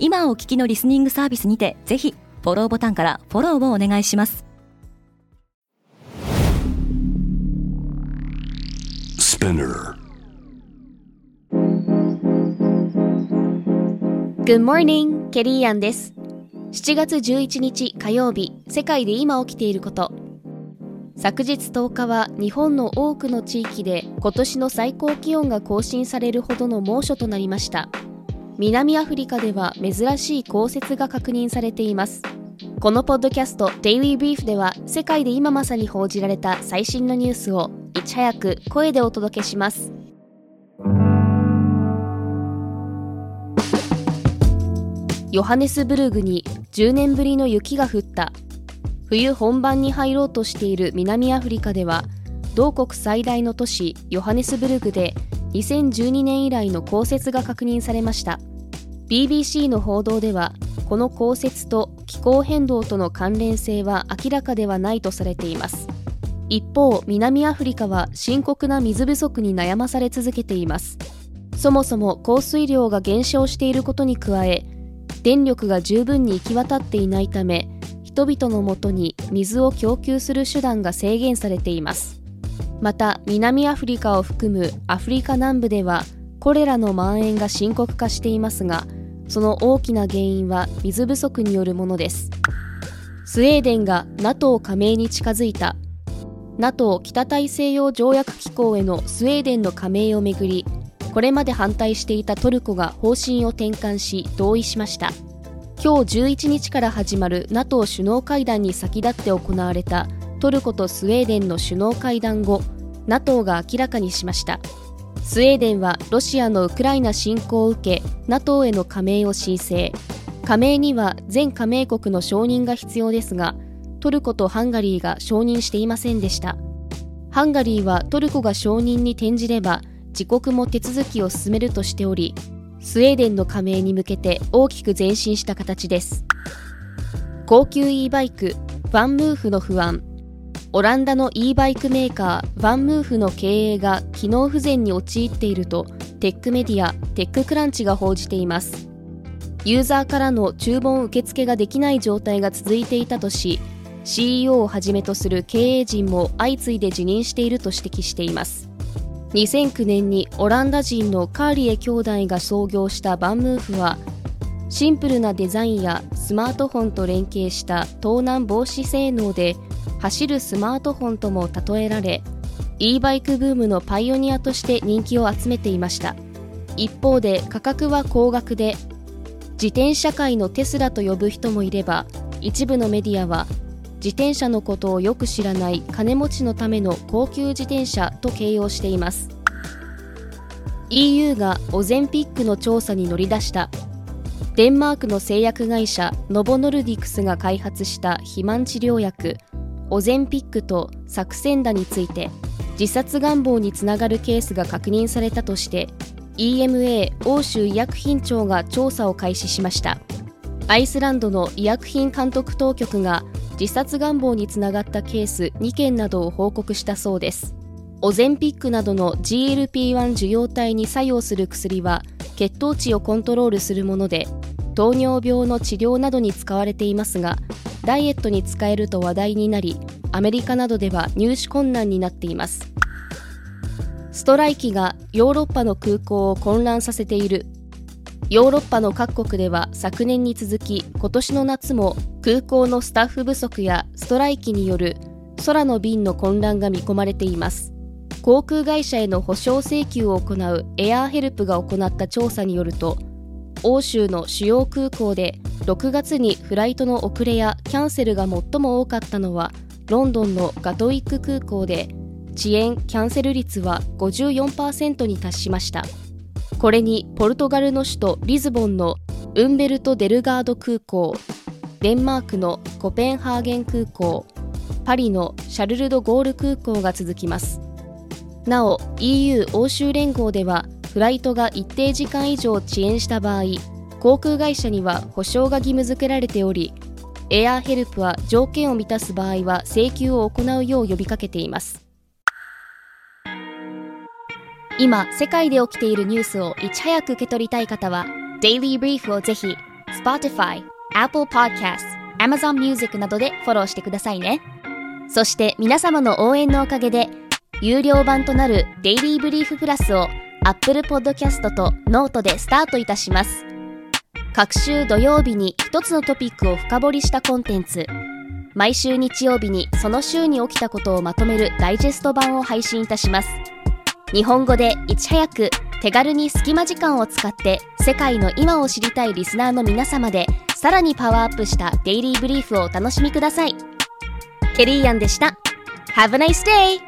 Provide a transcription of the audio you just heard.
今お聞きのリスニングサービスにてぜひフォローボタンからフォローをお願いします。Good morning, ケリーアンです。7月11日火曜日世界で今起きていること。昨日10日は日本の多くの地域で今年の最高気温が更新されるほどの猛暑となりました南アフリカでは珍しい降雪が確認されています。このポッドキャスト「デイリー・ブリーフ」では世界で今まさに報じられた最新のニュースをいち早く声でお届けします。ヨハネスブルグに10年ぶりの雪が降った。冬本番に入ろうとしている南アフリカでは同国最大の都市ヨハネスブルグで2012年以来の降雪が確認されました。BBC の報道ではこの降雪と気候変動との関連性は明らかではないとされています。一方南アフリカは深刻な水不足に悩まされ続けています。そもそも降水量が減少していることに加え電力が十分に行き渡っていないため人々のもとに水を供給する手段が制限されています。また南アフリカを含むアフリカ南部ではコレラの蔓延が深刻化していますがその大きな原因は水不足によるものです。スウェーデンが NATO 加盟に近づいた。NATO 北大西洋条約機構へのスウェーデンの加盟をめぐりこれまで反対していたトルコが方針を転換し同意しました。今日11日から始まる NATO 首脳会談に先立って行われたトルコとスウェーデンの首脳会談後 NATO が明らかにしました。スウェーデンはロシアのウクライナ侵攻を受け NATO への加盟を申請。加盟には全加盟国の承認が必要ですがトルコとハンガリーが承認していませんでした。ハンガリーはトルコが承認に転じれば自国も手続きを進めるとしておりスウェーデンの加盟に向けて大きく前進した形です。高級 e バイクバンムーフの不安。オランダの e バイクメーカーバンムーフの経営が機能不全に陥っているとテックメディア TechCrunch が報じています。ユーザーからの注文受付ができない状態が続いていたとし CEO をはじめとする経営陣も相次いで辞任していると指摘しています。2009年にオランダ人のカーリエ兄弟が創業したバンムーフはシンプルなデザインやスマートフォンと連携した盗難防止性能で走るスマートフォンとも例えられ e バイクブームのパイオニアとして人気を集めていました。一方で価格は高額で自転車界のテスラと呼ぶ人もいれば一部のメディアは自転車のことをよく知らない金持ちのための高級自転車と形容しています。EU がオゼンピックの調査に乗り出した。デンマークの製薬会社ノボノルディクスが開発した肥満治療薬。オゼンピックとサクセンダについて自殺願望につながるケースが確認されたとして EMA 欧州医薬品庁が調査を開始しました。アイスランドの医薬品監督当局が自殺願望につながったケース2件などを報告したそうです。オゼンピックなどの GLP-1 受容体に作用する薬は血糖値をコントロールするもので糖尿病の治療などに使われていますがダイエットに使えると話題になりアメリカなどでは入手困難になっています。ストライキがヨーロッパの空港を混乱させている。ヨーロッパの各国では昨年に続き今年の夏も空港のスタッフ不足やストライキによる空の便の混乱が見込まれています。航空会社への補償請求を行うエアーヘルプが行った調査によると欧州の主要空港で6月にフライトの遅れやキャンセルが最も多かったのはロンドンのガトウィック空港で遅延キャンセル率は54%に達しました。これにポルトガルの首都リズボンのウンベルト・デルガード空港デンマークのコペンハーゲン空港パリのシャルル・ド・ゴール空港が続きます。なお EU 欧州連合ではフライトが一定時間以上遅延した場合航空会社には保証が義務付けられておりエアーヘルプは条件を満たす場合は請求を行うよう呼びかけています。今世界で起きているニュースをいち早く受け取りたい方は Daily Brief をぜひ Spotify、Apple Podcast、Amazon Music などでフォローしてくださいね。そして皆様の応援のおかげで有料版となる Daily Brief プラスを Apple Podcast と Note でスタートいたします。各週土曜日に一つのトピックを深掘りしたコンテンツ。毎週日曜日にその週に起きたことをまとめるダイジェスト版を配信いたします。日本語でいち早く手軽に隙間時間を使って世界の今を知りたいリスナーの皆様でさらにパワーアップしたデイリーブリーフをお楽しみください。ケリーアンでした。Have a nice day!